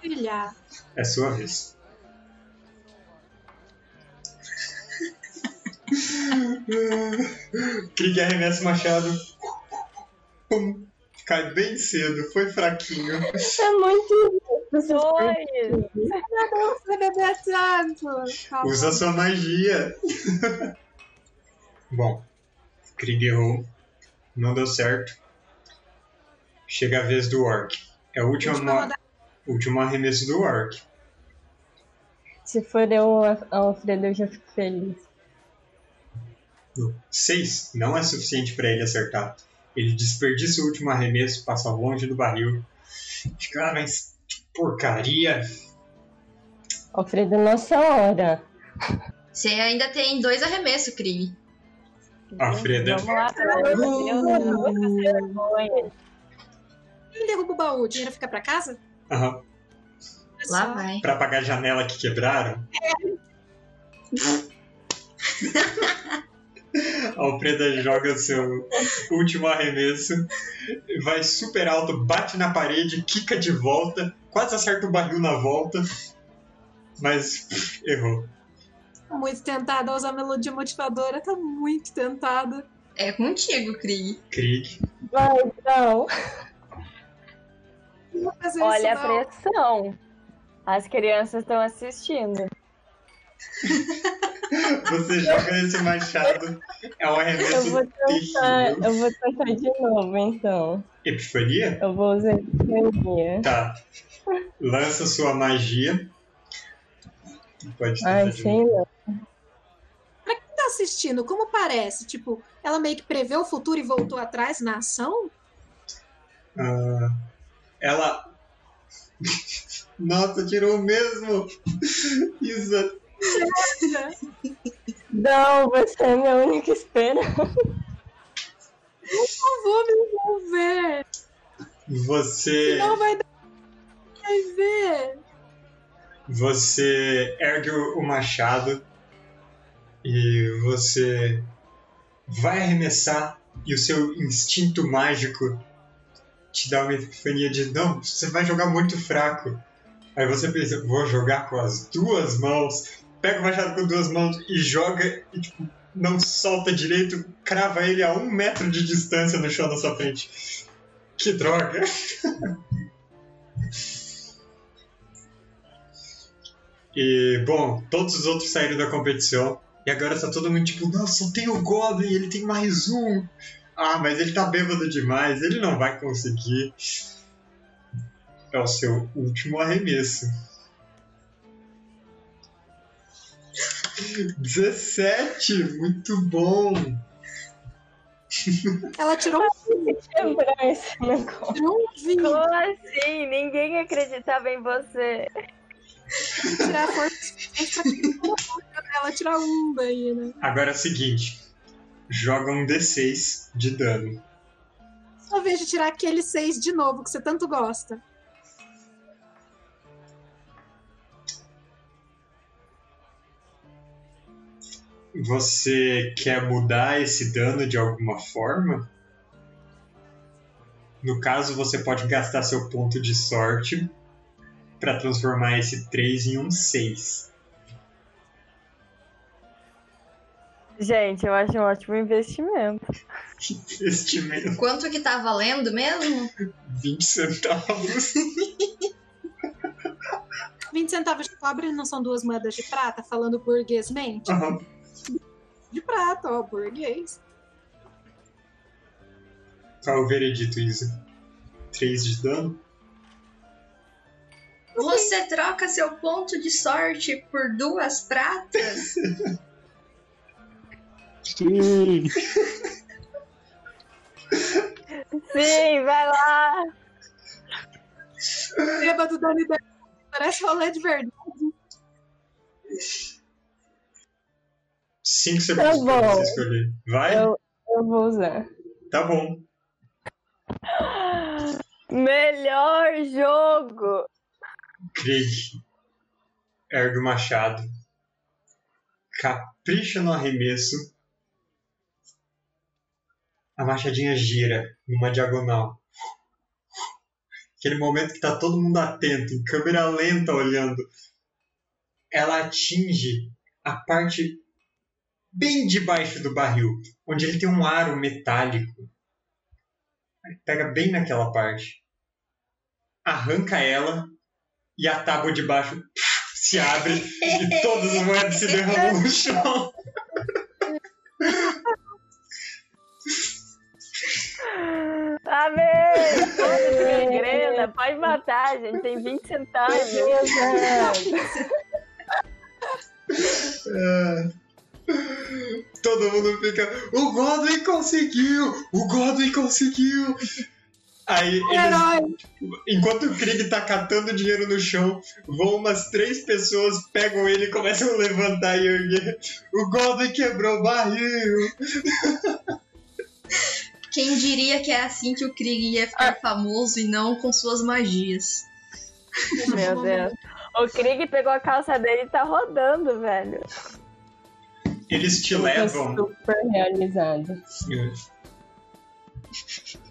brilhar. é sua vez. [laughs] Krieg arremessa o machado. Pum, cai bem cedo, foi fraquinho. É muito Dois! [laughs] Você bebê tanto. Calma. Usa sua magia. [laughs] Bom, Krieg errou. Não deu certo. Chega a vez do Orc. É o último, último arremesso do Orc. Se for eu, a Alfredo, eu já fico feliz. Seis não é suficiente para ele acertar. Ele desperdiça o último arremesso, passa longe do barril. Fica, ah, mas que porcaria. Alfredo, nossa hora. Você ainda tem dois arremessos, Krieg. Alfreda. Vamos lá, pelo amor de Deus. Quem derruba o baú? O dinheiro fica pra casa? Aham. Lá só. vai. Pra pagar a janela que quebraram. A [laughs] [laughs] Alfreda joga seu último arremesso, vai super alto, bate na parede, quica de volta, quase acerta o barril na volta, mas pff, errou. Tô muito tentada a usar melodia motivadora. Tá muito tentada. É contigo, Krieg. Krieg, Vai, não. Não vou fazer Olha a pressão. As crianças estão assistindo. [laughs] Você joga esse machado. É um Eu arremesso vou tentar, terrível. eu vou tentar de novo, então. Epifania? Eu vou usar epifania. Tá. Lança sua magia. Pode tentar Ai, de sei novo. não. Quem tá assistindo, como parece? Tipo, ela meio que prevê o futuro e voltou atrás na ação? Ah, ela. [laughs] Nossa, tirou o mesmo! Isa, Não, você é minha única esperança. Não vou me envolver. você. Não vai dar. Vai ver. Você ergue o machado e você vai arremessar e o seu instinto mágico te dá uma epifania de não, você vai jogar muito fraco. Aí você pensa, vou jogar com as duas mãos, pega o machado com duas mãos e joga e tipo, não solta direito, crava ele a um metro de distância no chão da sua frente. Que droga! [laughs] E, bom, todos os outros saíram da competição. E agora tá todo mundo tipo, nossa, só tem o Goblin, ele tem mais um. Ah, mas ele tá bêbado demais, ele não vai conseguir. É o seu último arremesso. 17, muito bom. Ela tirou um, esse negócio. tirou um 20. Como assim? Ninguém acreditava em você. Tirar a ela tirar um daí, né? Agora é o seguinte: joga um D6 de dano. Só vejo tirar aquele 6 de novo que você tanto gosta. Você quer mudar esse dano de alguma forma? No caso, você pode gastar seu ponto de sorte para transformar esse 3 em um 6. Gente, eu acho um ótimo investimento. Investimento Quanto que tá valendo mesmo? 20 centavos. 20 centavos de cobre não são duas moedas de prata, falando burguesmente? Aham. De prata, ó, burguês. Qual é o veredito, Isa? 3 de dano? Você troca seu ponto de sorte por duas pratas? Sim. Sim, vai lá. Bêbado da liberdade. Parece rolê de verdade. 5 segundos Tá pra você escolher. Vai? Eu, eu vou usar. Tá bom. Melhor jogo. Krieg ergue o machado, capricha no arremesso, a machadinha gira numa diagonal. Aquele momento que tá todo mundo atento, em câmera lenta olhando. Ela atinge a parte bem debaixo do barril, onde ele tem um aro metálico. Pega bem naquela parte. Arranca ela e a tábua de baixo se abre e todas as moedas se derramam no chão. Amém! Foda-se minha grana, pode matar, gente. Tem 20 centavos. É. Todo mundo fica. O Godwin conseguiu! O Godwin conseguiu! Aí eles Herói! Enquanto o Krieg tá catando dinheiro no chão, vão umas três pessoas, pegam ele e começam a levantar e erguer. O Goblin quebrou o barril. Quem diria que é assim que o Krieg ia ficar famoso e não com suas magias? Meu Deus. O Krieg pegou a calça dele e tá rodando, velho. Eles te levam. super realizada.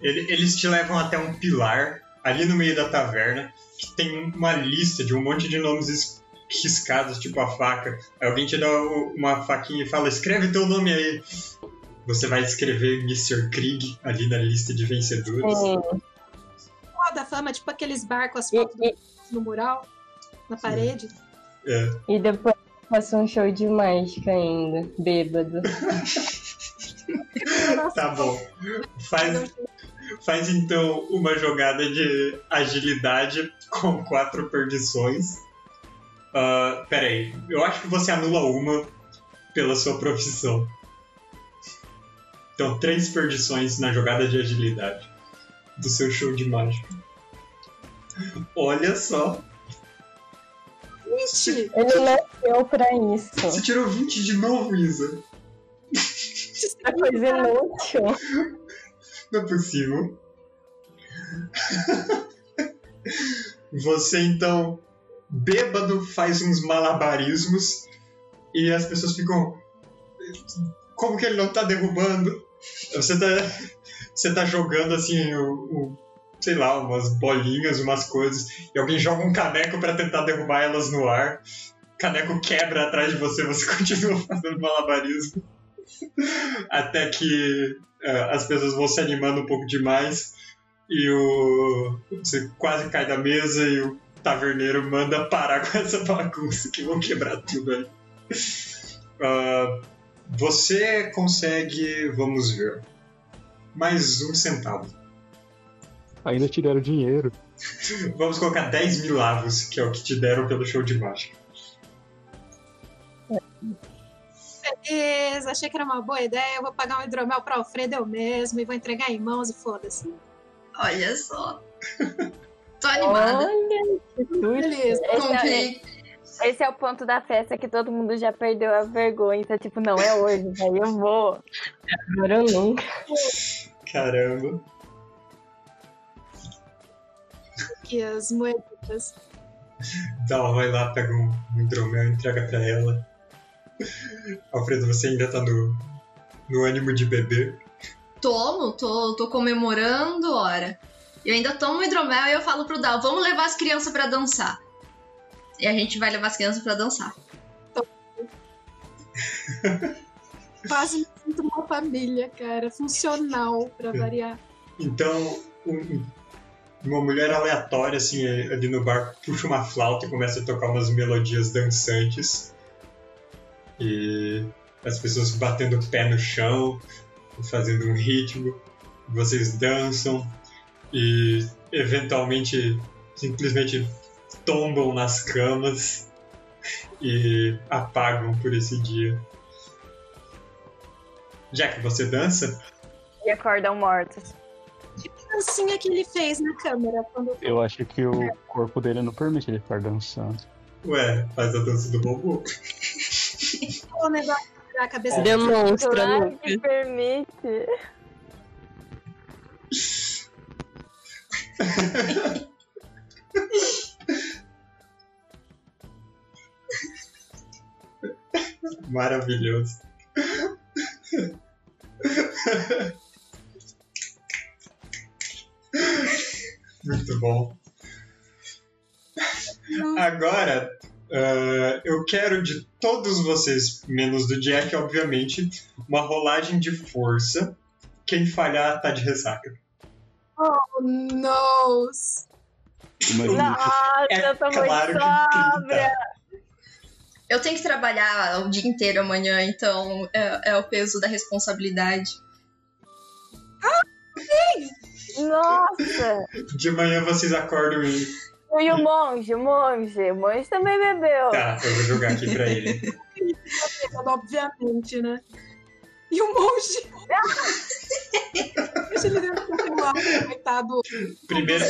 Ele- Eles te levam até um pilar ali no meio da taverna que tem uma lista de um monte de nomes es- riscados, tipo a faca. Aí alguém te dá uma faquinha e fala: escreve teu nome aí. Você vai escrever Mr. Krieg ali na lista de vencedores. Sim. Roda da fama, tipo aqueles barcos, as fotos e, no mural. na parede. É. E depois faço um show de mágica ainda, bêbado. [laughs] Tá bom. Faz, faz então uma jogada de agilidade com quatro perdições. Uh, peraí, eu acho que você anula uma pela sua profissão. Então, três perdições na jogada de agilidade do seu show de mágica. Olha só, Ixi, Ele nasceu pra isso. você tirou 20 de novo, Isa. É coisa inútil. Não é possível. Você então, bêbado, faz uns malabarismos e as pessoas ficam. Como que ele não tá derrubando? Você tá, você tá jogando assim, o, o- sei lá, umas bolinhas, umas coisas, e alguém joga um caneco pra tentar derrubar elas no ar. O caneco quebra atrás de você, você [laughs] continua fazendo malabarismo. Até que eh, as pessoas vão se animando um pouco demais e o você quase cai da mesa e o taverneiro manda parar com essa bagunça que vão quebrar tudo ali. Ah, você consegue, vamos ver, mais um centavo. Ainda te deram dinheiro. Vamos colocar 10 mil avos, que é o que te deram pelo show de mágica. beleza, achei que era uma boa ideia. Eu vou pagar um hidromel pra Alfredo eu mesmo e vou entregar em mãos e foda-se. Olha só. [laughs] Tô animada. Olha. Beleza. Esse é, Comprei. esse é o ponto da festa que todo mundo já perdeu a vergonha. Então, tipo, não é hoje, daí eu vou. Agora eu nunca. Caramba. Aqui as moedas. Então, vai lá, pega um, um hidromel e entrega pra ela. Alfredo, você ainda tá no, no ânimo de beber. Tomo, tô, tô comemorando, ora. Eu ainda tomo hidromel e eu falo pro Dal, vamos levar as crianças pra dançar. E a gente vai levar as crianças pra dançar. [laughs] Quase me sinto uma família, cara. Funcional, pra variar. Então, um- uma mulher aleatória, assim, ali no bar, puxa uma flauta e começa a tocar umas melodias dançantes. E as pessoas batendo o pé no chão, fazendo um ritmo. Vocês dançam e, eventualmente, simplesmente tombam nas camas e apagam por esse dia. Já que você dança, E acordam mortos. Dancinha que ele fez na câmera quando Eu acho que o corpo dele não permite ele ficar dançando. Ué, faz a dança do robô. o negócio da cabeça Demonstra, Claro Lucas. que permite. Maravilhoso. Muito bom. Agora, ah, eu quero de todos vocês, menos do Jack, obviamente, uma rolagem de força. Quem falhar tá de ressaca. Oh, no! Imagina Nossa, É eu tô claro. Eu tenho que trabalhar o dia inteiro amanhã, então é, é o peso da responsabilidade. Nossa! De manhã vocês acordam e. E o monge, o monge. O monge também bebeu. Tá, eu vou jogar aqui pra ele. obviamente, né? E o monge. [laughs] Deixa ele dentro do celular, coitado. Primeiro,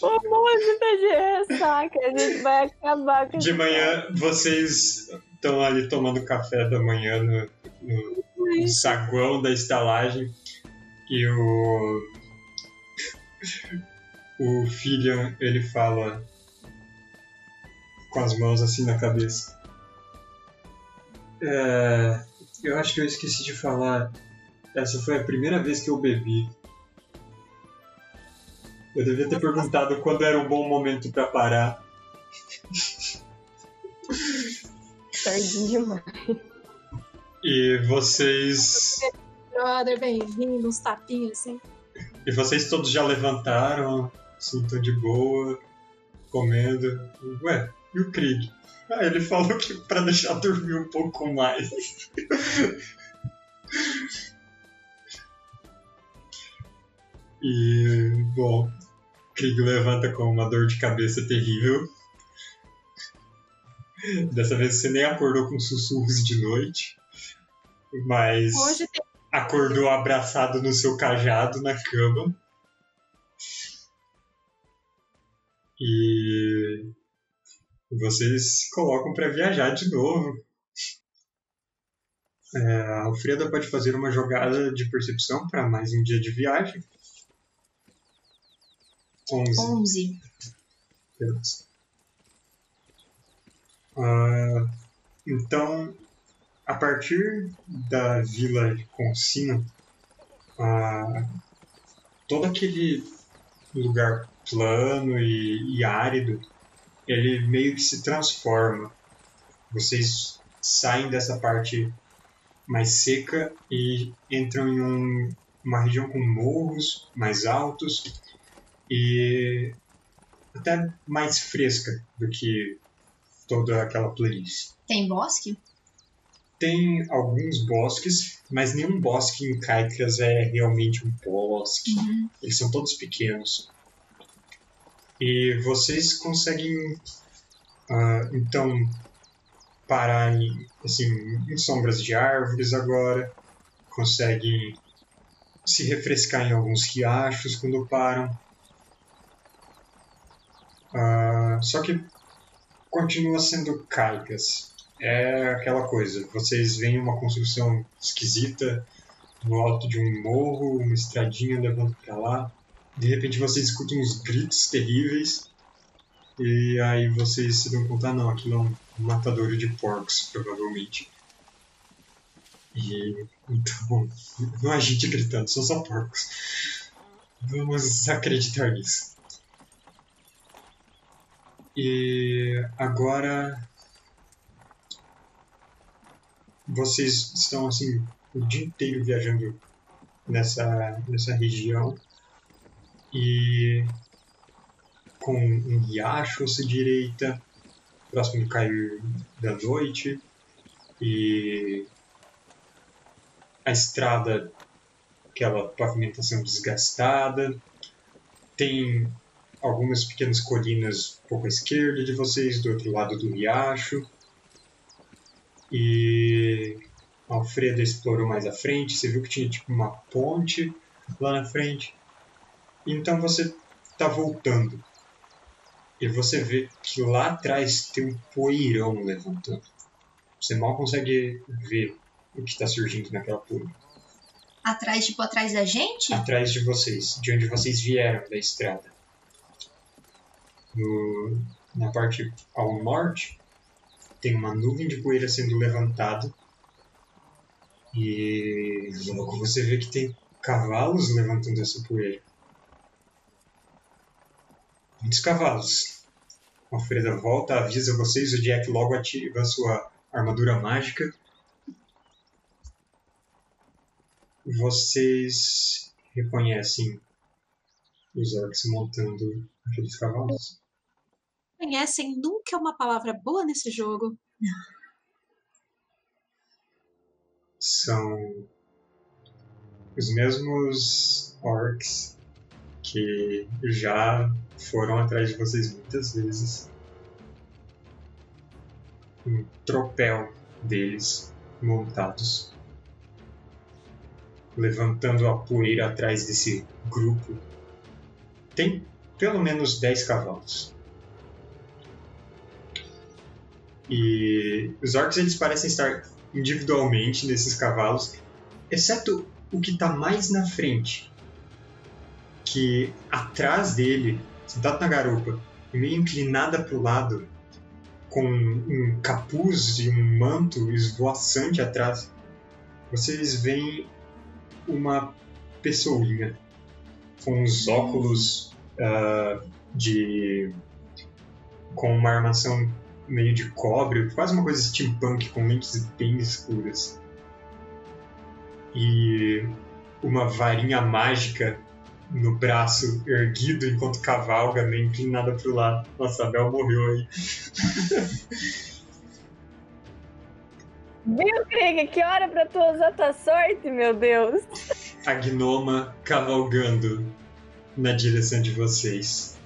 O monge tá de ressaca. A gente vai acabar com de manhã vocês estão ali tomando café da manhã no, no- no saguão da estalagem e o o filho ele fala com as mãos assim na cabeça. É, eu acho que eu esqueci de falar. Essa foi a primeira vez que eu bebi. Eu devia ter perguntado quando era um bom momento pra parar. Tarde demais. E vocês Brother, bem-vindo, uns tapinhos assim. E vocês todos já levantaram, assim, de boa. comendo. Ué, e o Krieg? Ah, ele falou que pra deixar dormir um pouco mais. e, bom, Krieg levanta com uma dor de cabeça terrível. Dessa vez você nem acordou com sussurros de noite, mas Hoje tem acordou abraçado no seu cajado na cama. E vocês se colocam para viajar de novo. É, a Alfreda pode fazer uma jogada de percepção para mais um dia de viagem. 11. 11. Beleza. Ah, então, a partir da vila de Consina, ah, todo aquele lugar plano e, e árido, ele meio que se transforma. Vocês saem dessa parte mais seca e entram em um- uma região com morros mais altos e até mais fresca do que toda aquela planície. Tem bosque? Tem alguns bosques, mas nenhum bosque em Caicras é realmente um bosque. Uhum. Eles são todos pequenos. E vocês conseguem, ah, então, parar em, assim, em sombras de árvores agora. Conseguem se refrescar em alguns riachos quando param. Ah, só que continua sendo caicas. É aquela coisa, vocês veem uma construção esquisita no alto de um morro, uma estradinha levando pra lá. De repente vocês escutam uns gritos terríveis. E aí vocês se dão conta, não, aquilo é um matadouro de porcos, provavelmente. E então, [laughs] não há gente gritando, são só porcos. Vamos acreditar nisso. E agora vocês estão assim o dia inteiro viajando nessa nessa região e com um riacho à direita, próximo do cair da noite e a estrada aquela pavimentação desgastada tem algumas pequenas colinas um pouco à esquerda de vocês, do outro lado do riacho. E a Alfreda explorou mais à frente, você viu que tinha tipo uma ponte lá na frente. Então você está voltando. E você vê que lá atrás tem um poeirão levantando. Você mal consegue ver o que está surgindo naquela poeira. Atrás, tipo, atrás da gente? Atrás de vocês, de onde vocês vieram da estrada. No, na parte ao norte, tem uma nuvem de poeira sendo levantada. E logo você vê que tem cavalos levantando essa poeira. Muitos cavalos. Alfreda volta, avisa vocês, o Jack logo ativa a sua armadura mágica. Vocês reconhecem os orcs montando aqueles cavalos? Conhecem nunca é uma palavra boa nesse jogo. São os mesmos orcs que já foram atrás de vocês muitas vezes. Um tropel deles montados, levantando a poeira atrás desse grupo. Tem pelo menos 10 cavalos. E os orcs eles parecem estar individualmente nesses cavalos, exceto o que está mais na frente, que atrás dele, sentado na garupa, meio inclinada para o lado, com um capuz e um manto esvoaçante atrás, vocês veem uma pessoinha com uns óculos ah, de com uma armação meio de cobre, quase uma coisa steampunk com lentes bem escuras. E uma varinha mágica no braço erguido enquanto cavalga, meio inclinada pro lado. Nossa, a Bel morreu aí. [laughs] Viu, Krieg? Que hora pra tu usar tua sorte, meu Deus. A gnoma cavalgando na direção de vocês.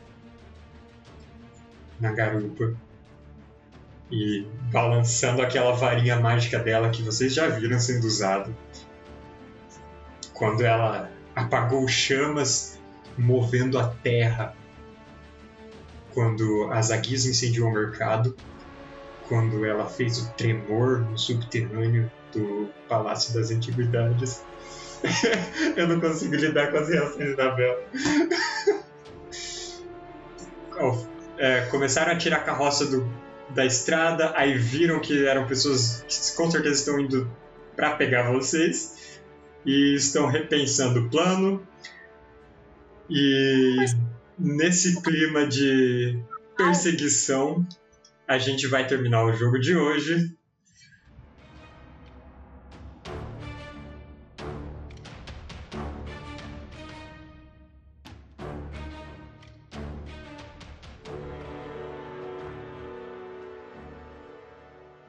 Na garupa. E balançando aquela varinha mágica dela que vocês já viram sendo usado. Quando ela apagou chamas, movendo a terra. Quando a Zagiz incendiou o mercado. Quando ela fez o tremor no subterrâneo do Palácio das Antiguidades. [laughs] Eu não consigo lidar com as reações da Bela. [laughs] É, começaram a tirar a carroça do, da estrada, aí viram que eram pessoas que com certeza estão indo para pegar vocês e estão repensando o plano. E nesse clima de perseguição, a gente vai terminar o jogo de hoje